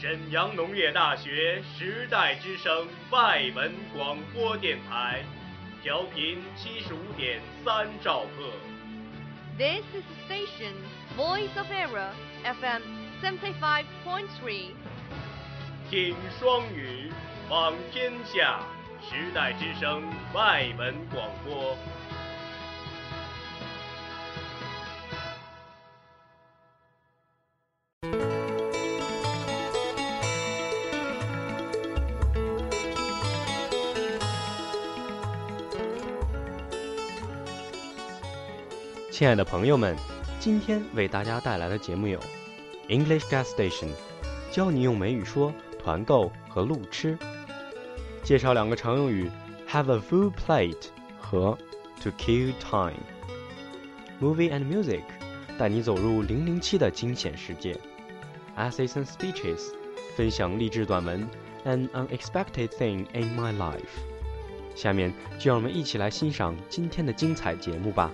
沈阳农业大学时代之声外文广播电台，调频七十五点三兆赫。This is the station Voice of Era FM seventy five point three 听双语，望天下，时代之声外文广播。亲爱的朋友们，今天为大家带来的节目有 English Gas Station，教你用美语说团购和路痴，介绍两个常用语 have a full plate 和 to kill time。Movie and Music 带你走入零零七的惊险世界。Essays and Speeches 分享励志短文 An Unexpected Thing in My Life。下面就让我们一起来欣赏今天的精彩节目吧。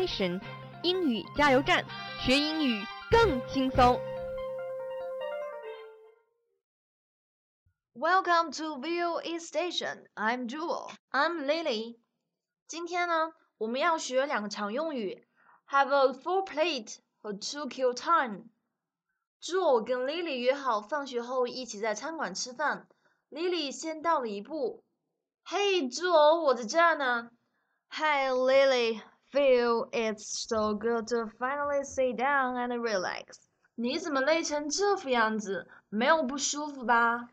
Station 英语加油站，学英语更轻松。 Welcome to VOA Station. I'm Jewel. I'm Lily. 今天呢，我们要学两个常用语，have a full plate 和 to kill time。Jewel 跟 Lily 约好放学后一起在餐馆吃饭。Lily 先到了一步。Hey Jewel，我在这儿呢。Hi Lily, feel it's so good to finally sit down and relax. 你怎么累成这副样子？没有不舒服吧？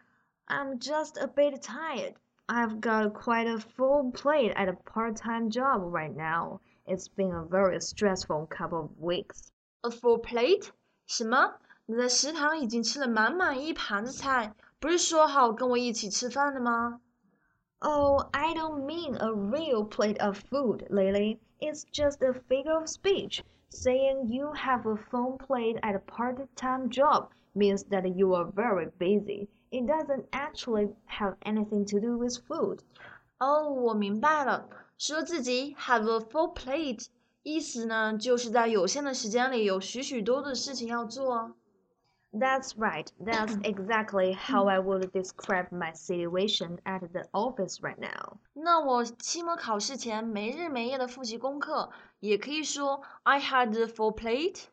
I'm just a bit tired. I've got quite a full plate at a part-time job right now. It's been a very stressful couple of weeks. A full plate? 什么？你在食堂已经吃了满满一盘子菜，不是说好跟我一起吃饭的吗？Oh, I don't mean a real plate of food, Lily. It's just a figure of speech. Saying you have a full plate at a part-time job means that you are very busy. It doesn't actually have anything to do with food. 哦，我明白了，说自己 have a full plate，意思呢就是在有限的时间里有许许多多的事情要做。 That's right. That's exactly how I would describe my situation at the office right now. 那我期末考试前没日没夜的复习功课，也可以说 I had a full plate.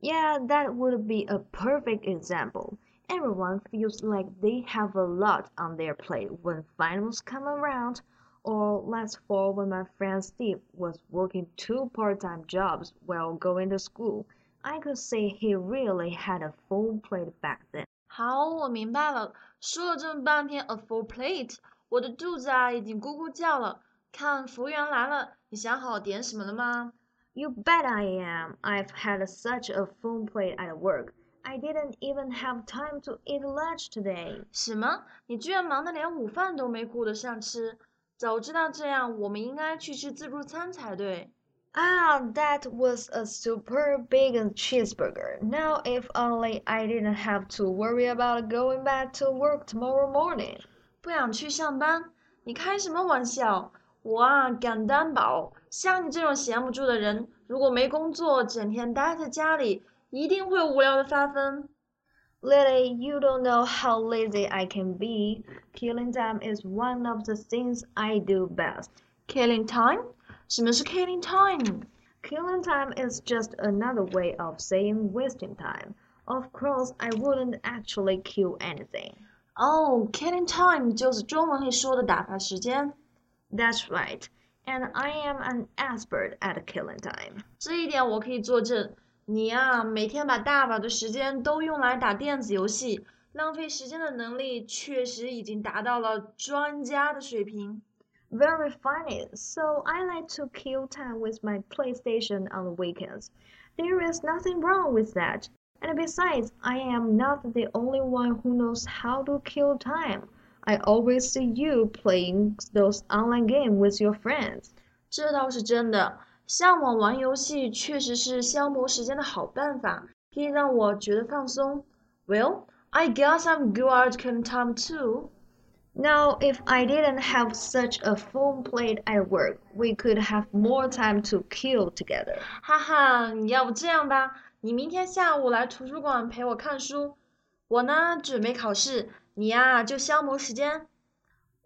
Yeah, that would be a perfect example. Everyone feels like they have a lot on their plate when finals come around. Or last fall when my friend Steve was working two part-time jobs while going to school. I could say he really had a full plate back then. 好，我明白了。说了这么半天 a full plate，我的肚子啊已经咕咕叫了。看服务员来了，你想好点什么了吗？You bet I am. I've had such a full plate at work. I didn't even have time to eat lunch today. 什么？你居然忙得连午饭都没顾得上吃？早知道这样，我们应该去吃自助餐才对。 Ah, that was a super big cheeseburger. Now, if only I didn't have to worry about going back to work tomorrow morning. 不想去上班？你开什么玩笑？我啊，敢担保，像你这种闲不住的人，如果没工作，整天待在家里，一定会无聊的发疯。Lily, you don't know how lazy I can be. Killing time is one of the things I do best. Killing time? 什么是 killing time? Killing time is just another way of saying wasting time. Of course, I wouldn't actually kill anything. Oh, killing time 就是中文里说的打发时间。That's right. And I am an expert at killing time. 这一点我可以作证。你呀、每天把大把的时间都用来打电子游戏，浪费时间的能力确实已经达到了专家的水平。 Very funny. So I like to kill time with my PlayStation on the weekends. There is nothing wrong with that. And besides, I am not the only one who knows how to kill time. I always see you playing those online games with your friends. 这倒是真的。 上网玩游戏确实是消磨时间的好办法，可以让我觉得放松。Well, I guess I'm good at killing time too. Now, if I didn't have such a full plate at work, we could have more time to kill together. 哈哈，你要不这样吧，你明天下午来图书馆陪我看书，我呢准备考试，你呀就消磨时间。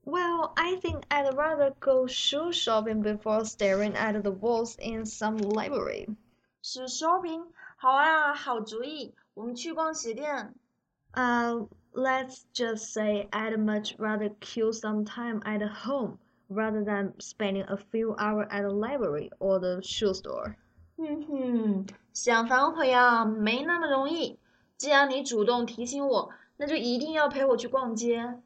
Well, I think I'd rather go shoe shopping before staring at the walls in some library. 是 shopping，好啊，好主意，我们去逛鞋店。Uh, let's just say I'd much rather kill some time at home rather than spending a few hours at the library or the shoe store. 哼哼，想反悔啊，没那么容易。既然你主动提醒我，那就一定要陪我去逛街。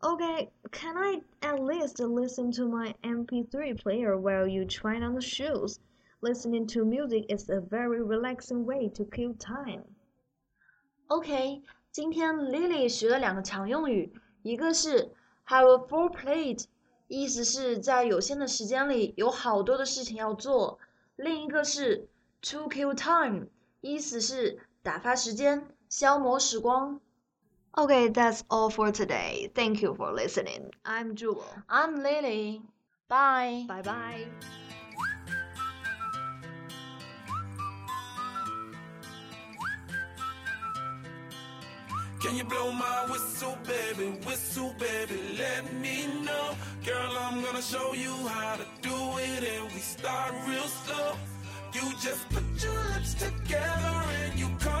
Okay, can I at least listen to my MP3 player while you try on the shoes? Listening to music is a very relaxing way to kill time. OK， 今天 Lily 学了两个常用语，一个是 have a full plate，意思是在有限的时间里有好多的事情要做；另一个是 to kill time，意思是打发时间、消磨时光。Okay, that's all for today. Thank you for listening. I'm Jewel. I'm Lily. Bye. Bye bye. Can you blow my whistle, baby? Whistle, baby, let me know. Girl, I'm gonna show you how to do it, and we start real slow. You just put your lips together and you come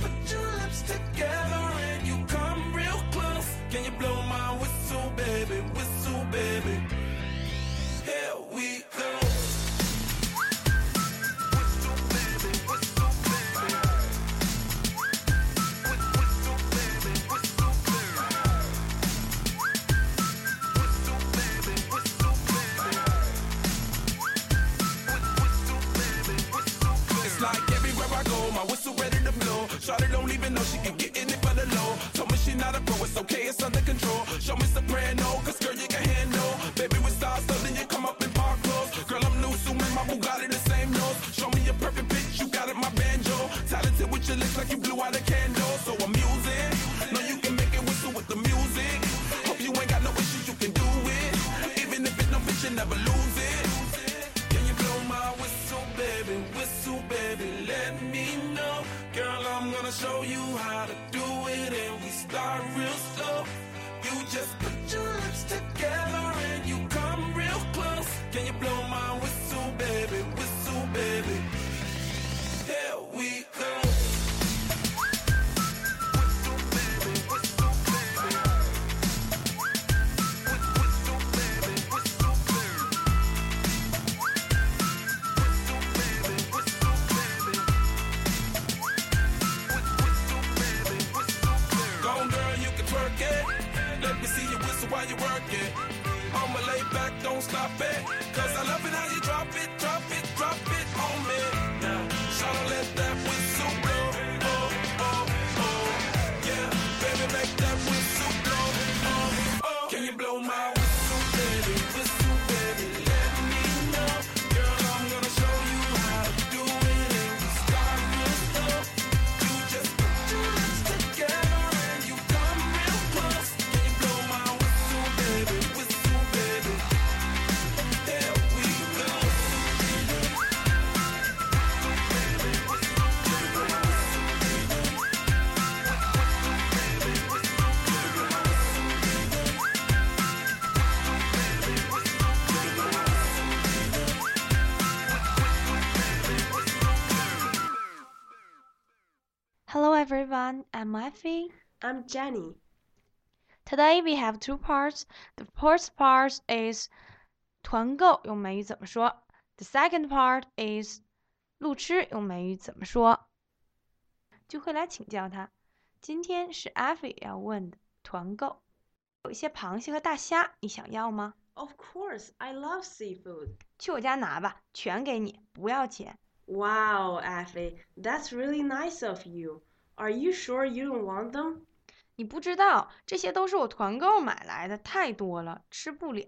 together and you come real close. Can you blow my whistle, Shawty don't even know she can get in it for the low. Told me she not a pro, it's okay, it's under control. Show me soprano, cause everyone, I'm Effie. I'm Jenny. Today we have two parts. The first part is 团购用美语怎么说？The second part is 路痴用美语怎么说？就会来请教他。今天是 Effie 要问的团购，有一些螃蟹和大虾，你想要吗？ Of course, I love seafood. 去我家拿吧，全给你，不要钱。 Wow, Effie, that's really nice of you. Are you sure you don't want them? 你不知道，这些都是我团购买来的，太多了，吃不了。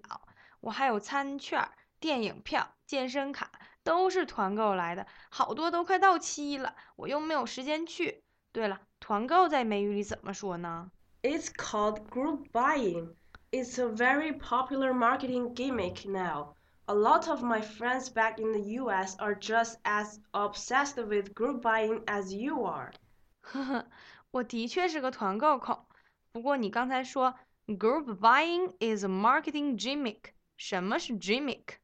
我还有餐券、电影票、健身卡，都是团购来的，好多都快到期了，我又没有时间去。对了，团购在美语里怎么说呢？ It's called group buying. It's a very popular marketing gimmick now. A lot of my friends back in the US are just as obsessed with group buying as you are. 呵呵，我的确是个团购控。不过你刚才说 group buying is a marketing gimmick，什么是 gimmick？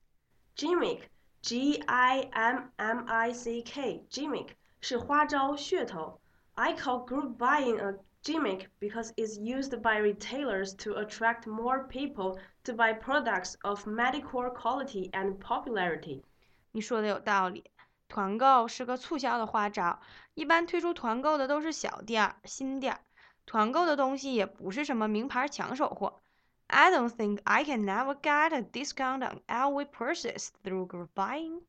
Gimmick, G I M M I C K, gimmick 是花招、噱头。I call group buying a gimmick because it's used by retailers to attract more people to buy products of mediocre quality and popularity. 你说的有道理， 团购是个促销的花招，一般推出团购的都是小店儿、新店儿。团购的东西也不是什么名牌抢手货。I don't think I can never get a discount on all we purchase through group buying.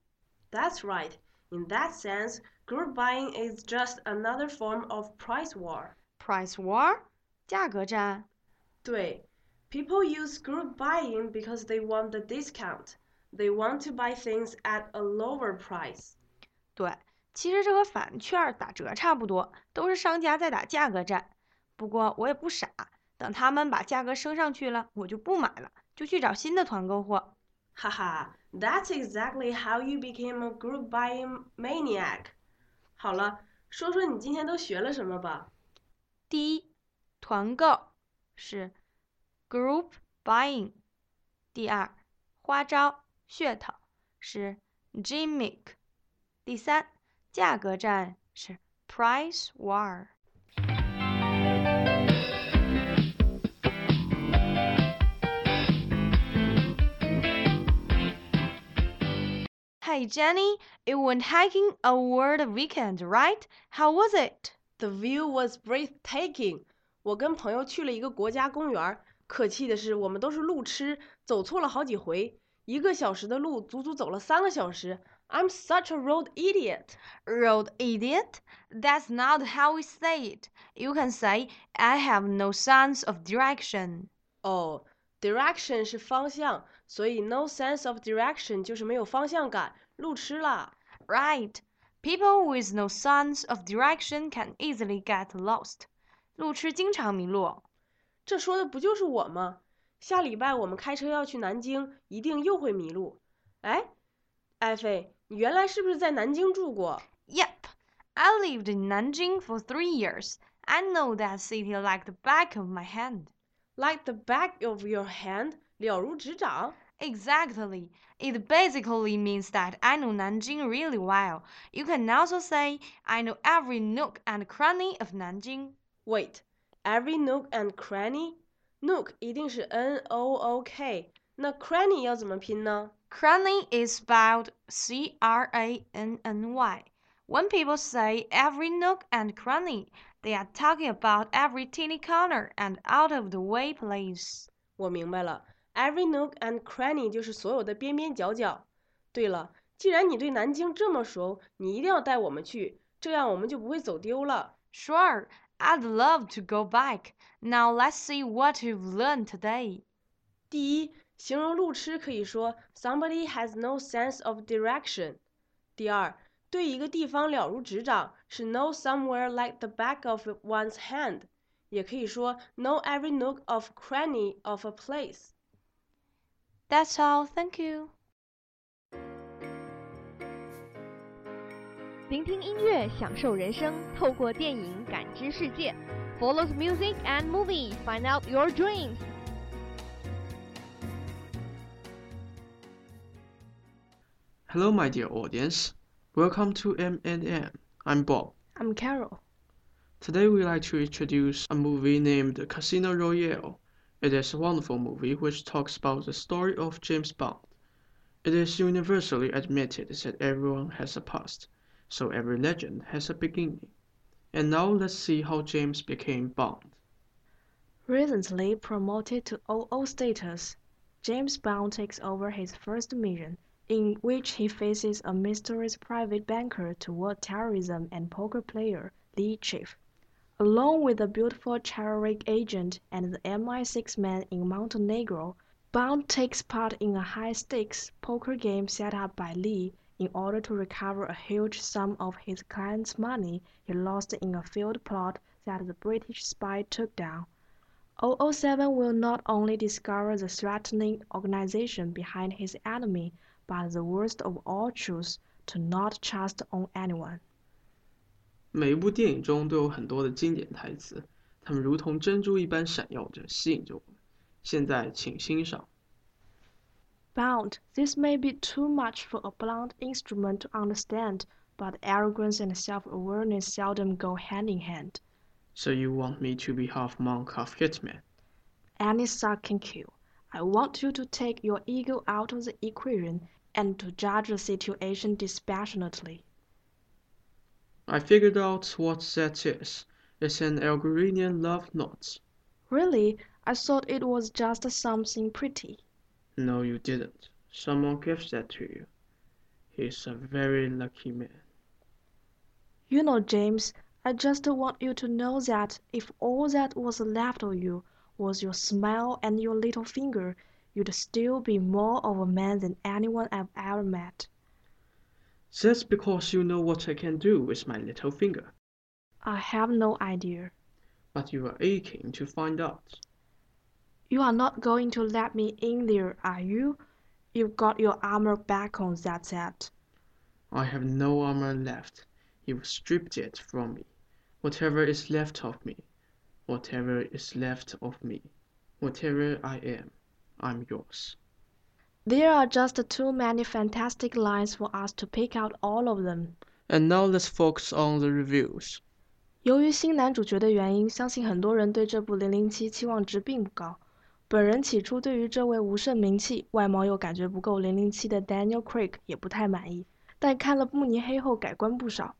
That's right. In that sense, group buying is just another form of price war. Price war，价格战。对，people use group buying because they want the discount. They want to buy things at a lower price. 对，其实这和返券儿打折差不多，都是商家在打价格战。不过我也不傻，等他们把价格升上去了，我就不买了，就去找新的团购货。Haha, that's exactly how you became a group buying maniac. 好了，说说你今天都学了什么吧。第一，团购是 group buying；第二，花招噱头是 gimmick；第三，价格战是 price war。Hey Jenny, you went hiking over the weekend, right? How was it? The view was breathtaking. 我跟朋友去了一个国家公园儿，可气的是我们都是路痴，走错了好几回，一个小时的路足足走了三个小时。 I'm such a road idiot. Road idiot? That's not how we say it. You can say, I have no sense of direction. 哦、d i r e c t i o n 是方向，所以 no sense of direction 就是没有方向感，路痴啦。 Right. People with no sense of direction can easily get lost. 路痴经常迷路。这说的不就是我吗？下礼拜我们开车要去南京，一定又会迷路。哎，艾菲， 你原来是不是在南京住过？ Yep. I lived in Nanjing for three years. I know that city like the back of my hand. Like the back of your hand，了如指掌。 Exactly. It basically means that I know Nanjing really well. You can also say I know every nook and cranny of Nanjing. Wait, every nook and cranny? Nook 一定是 N O O K，那 cranny 要怎么拼呢？ Cranny is spelled C R A N N Y. When people say every nook and cranny, they are talking about every teeny corner and out of the way place. 我明白了，every nook and cranny 就是所有的边边角角。对了，既然你对南京这么熟，你一定要带我们去，这样我们就不会走丢了。 Sure, I'd love to go back. Now let's see what you've learned today. 第一， 形容路痴可以说 somebody has no sense of direction。第二，对一个地方了如指掌是 know somewhere like the back of one's hand，也可以说 know every nook of cranny of a place。 That's all. Thank you. 聆听音乐，享受人生，透过电影感知世界。Follow the music and movie, find out your dreams. Hello, my dear audience. Welcome to M&M. I'm Bob. I'm Carol. Today we like to introduce a movie named Casino Royale. It is a wonderful movie which talks about the story of James Bond. It is universally admitted that everyone has a past, so every legend has a beginning. And now let's see how James became Bond. Recently promoted to 00 status, James Bond takes over his first mission, in which he faces a mysterious private banker toward terrorism and poker player Le Chiffre. Along with the beautiful Treasury agent and the MI6 man in Montenegro, Bond takes part in a high-stakes poker game set up by Lee in order to recover a huge sum of his client's money he lost in a failed plot that the British spy took down. 007 will not only discover the threatening organization behind his enemy, but the worst of all truths to not trust on anyone。每一部电影中都有很多的经典台词，它们如同珍珠一般闪耀着，吸引着我们。现在，请欣赏。Bond, this may be too much for a blunt instrument to understand, but arrogance and self-awareness seldom go hand in hand. So you want me to be half monk, half hitman? Any suck can kill. I want you to take your ego out of the equation and to judge the situation dispassionately. I figured out what that is. It's an Algerian love knot. Really? I thought it was just something pretty. No, you didn't. Someone gives that to you. He's a very lucky man. You know, James, I just want you to know that if all that was left of you was your smile and your little finger, you'd still be more of a man than anyone I've ever met. That's because you know what I can do with my little finger. I have no idea. But you are aching to find out. You are not going to let me in there, are you? You've got your armor back on, that's it. I have no armor left. You've stripped it from me. Whatever is left of me, whatever is left of me, whatever I am, I'm yours. There are just too many fantastic lines for us to pick out all of them. And now let's focus on the reviews. 由于新男主角的原因，相信很多人对这部《零零七》期望值并不高。本人起初对于这位无甚名气、外貌又感觉不够零零七的 Daniel Craig 也不太满意，但看了慕尼黑后改观不少。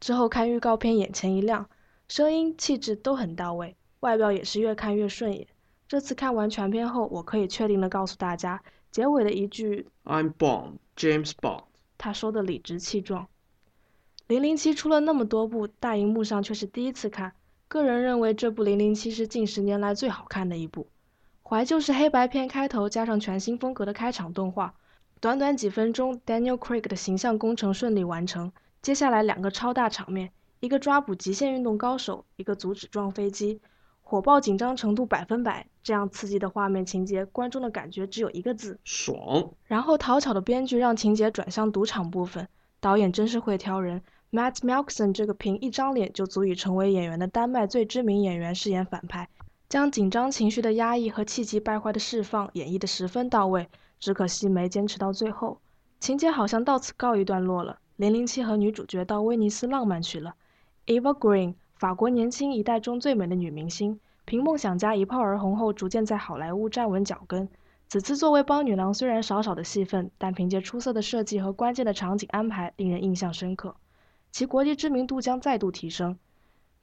之后看预告片眼前一亮，声音、气质都很到位，外表也是越看越顺眼。 这次看完全片后，我可以确定的告诉大家，结尾的一句 I'm Bond, James Bond. 他说的理直气壮。零零七出了那么多部，大荧幕上却是第一次看。个人认为这部零零七是近十年来最好看的一部。怀旧是黑白片开头，加上全新风格的开场动画，短短几分钟，Daniel Craig 的形象工程顺利完成。接下来两个超大场面，一个抓捕极限运动高手，一个阻止撞飞机，火爆紧张程度百分百。这样刺激的画面情节，观众的感觉只有一个字：爽。然后讨巧的编剧让情节转向赌场部分，导演真是会挑人。Matt Melkson 这个凭一张脸就足以成为演员的丹麦最知名演员饰演反派，将紧张情绪的压抑和气急败坏的释放演绎得十分到位。只可惜没坚持到最后，情节好像到此告一段落了。零零七和女主角到威尼斯浪漫去了。Eva Green，法国年轻一代中最美的女明星，凭梦想家一炮而红后，逐渐在好莱坞站稳脚跟。此次作为邦女郎，虽然少少的戏份，但凭借出色的设计和关键的场景安排，令人印象深刻。其国际知名度将再度提升。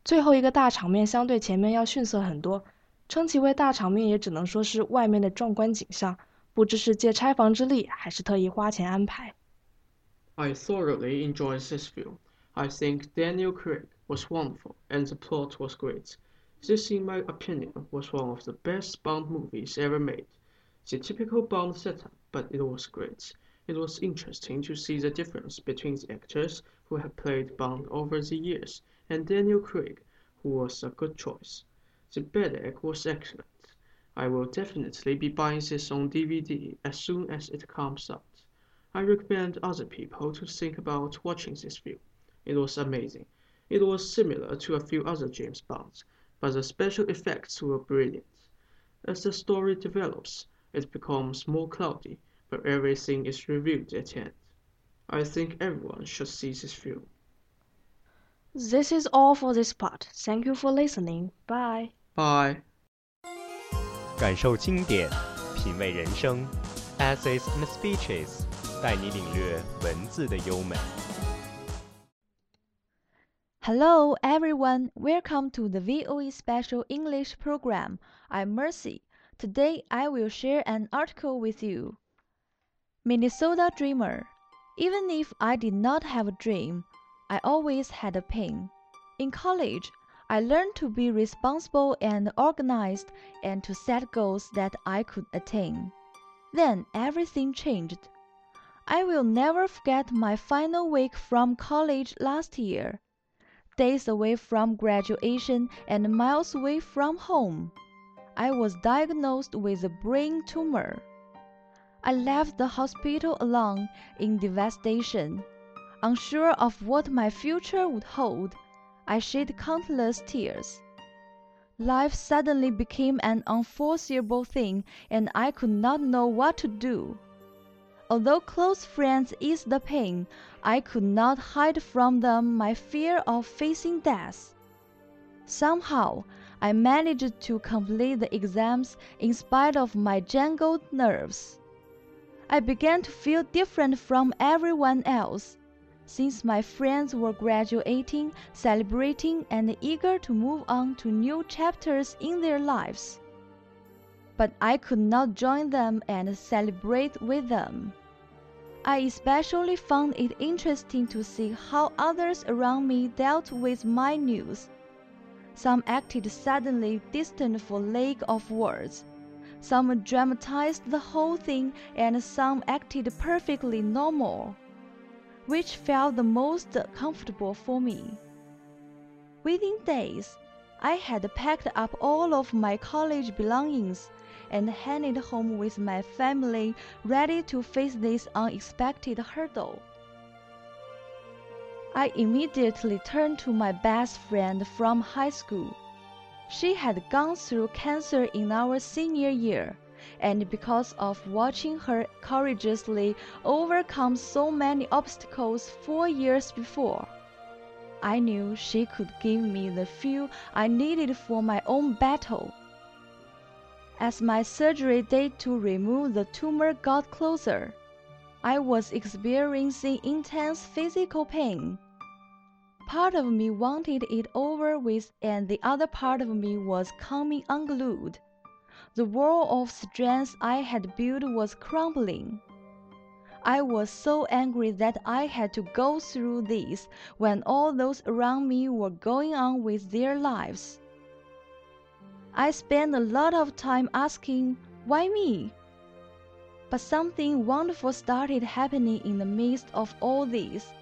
最后一个大场面相对前面要逊色很多，称其为大场面也只能说是外面的壮观景象，不知是借拆房之力，还是特意花钱安排。I thoroughly enjoyed this film. I think Daniel Craig was wonderful and the plot was great. This, in my opinion, was one of the best Bond movies ever made. The typical Bond setup, but it was great. It was interesting to see the difference between the actors who have played Bond over the years and Daniel Craig, who was a good choice. The bad egg was excellent. I will definitely be buying this on DVD as soon as it comes out. I recommend other people to think about watching this film. It was amazing. It was similar to a few other James Bonds, but the special effects were brilliant. As the story develops, it becomes more cloudy, but everything is revealed at the end. I think everyone should see this film. This is all for this part. Thank you for listening. Bye. Bye. 感受经典，品味人生，essays and speeches，带你领略文字的优美。 Hello, everyone. Welcome to the VOE Special English Program. I'm Mercy. Today I will share an article with you. Minnesota Dreamer. Even if I did not have a dream, I always had a pen. In college, I learned to be responsible and organized and to set goals that I could attain. Then everything changed. I will never forget my final week from college last year days away from graduation and miles away from home. I was diagnosed with a brain tumor. I left the hospital alone in devastation. Unsure of what my future would hold, I shed countless tears. Life suddenly became an unforeseeable thing, and I could not know what to do. Although close friends eased the pain, I could not hide from them my fear of facing death. Somehow, I managed to complete the exams in spite of my jangled nerves. I began to feel different from everyone else, since my friends were graduating, celebrating, and eager to move on to new chapters in their lives. But I could not join them and celebrate with them. I especially found it interesting to see how others around me dealt with my news. Some acted suddenly distant for lack of words. Some dramatized the whole thing and some acted perfectly normal, which felt the most comfortable for me. Within days, I had packed up all of my college belongings and headed home with my family, ready to face this unexpected hurdle. I immediately turned to my best friend from high school. She had gone through cancer in our senior year, and because of watching her courageously overcome so many obstacles four years before, I knew she could give me the fuel I needed for my own battle. As my surgery date to remove the tumor got closer, I was experiencing intense physical pain. Part of me wanted it over with, and the other part of me was coming unglued. The wall of strength I had built was crumbling. I was so angry that I had to go through this when all those around me were going on with their lives. I spent a lot of time asking, why me? But something wonderful started happening in the midst of all this.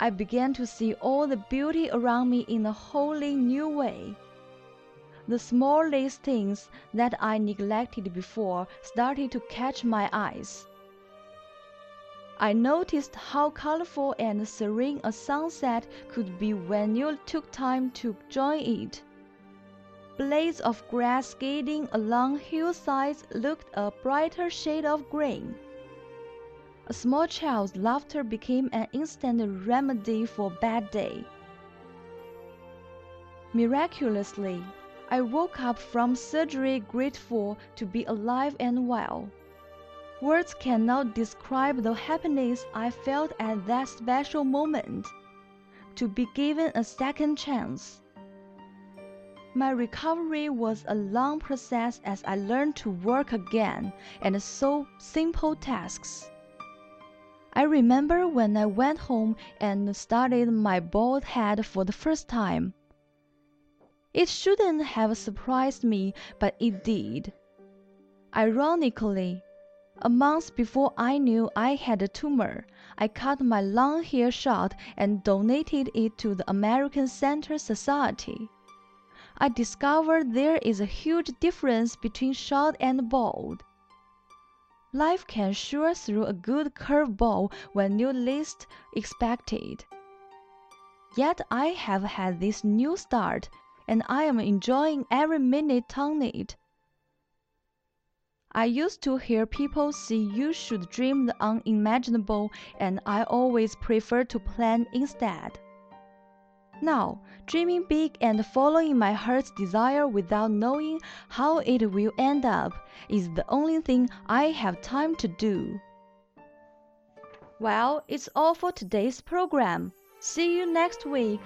I began to see all the beauty around me in a wholly new way. The smallest things that I neglected before started to catch my eyes. I noticed how colorful and serene a sunset could be when you took time to join it. Blades of grass skating along hillsides looked a brighter shade of green. A small child's laughter became an instant remedy for a bad day. Miraculously, I woke up from surgery grateful to be alive and well. Words cannot describe the happiness I felt at that special moment. To be given a second chance. My recovery was a long process as I learned to work again and solve simple tasks. I remember when I went home and studied my bald head for the first time. It shouldn't have surprised me, but it did. Ironically, a month before I knew I had a tumor, I cut my long hair short and donated it to the American Cancer Society. I discovered there is a huge difference between short and bald. Life can sure throw a good curveball when you least expect it. Yet I have had this new start, and I am enjoying every minute on it. I used to hear people say you should dream the unimaginable, and I always prefer to plan instead. Now, dreaming big and following my heart's desire without knowing how it will end up is the only thing I have time to do. Well, it's all for today's program. See you next week.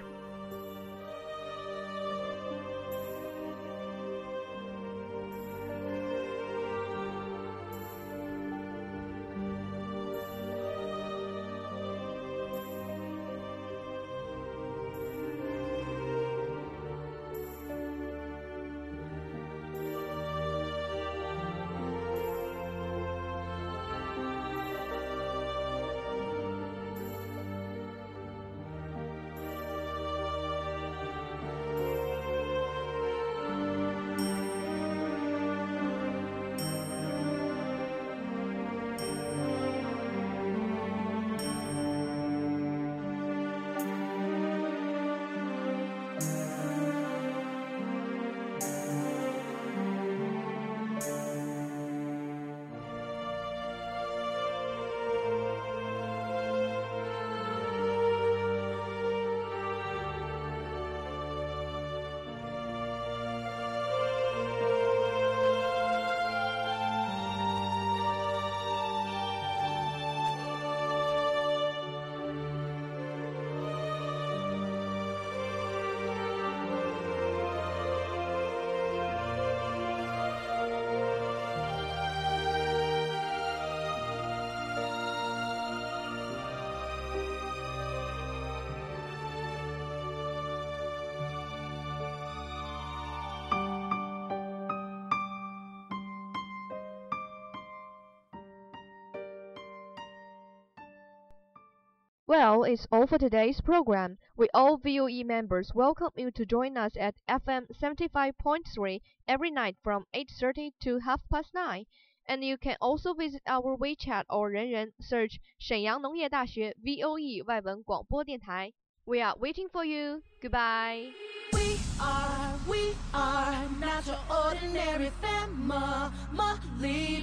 Well, it's all for today's program. We all VOE members welcome you to join us at FM 75.3 every night from 8:30 to half past 9. And you can also visit our WeChat or 人人 search 沈阳农业大学 VOE 外文广播电台. We are waiting for you. Goodbye. We are, we are not your ordinary family,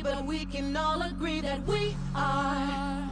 but we can all agree that we are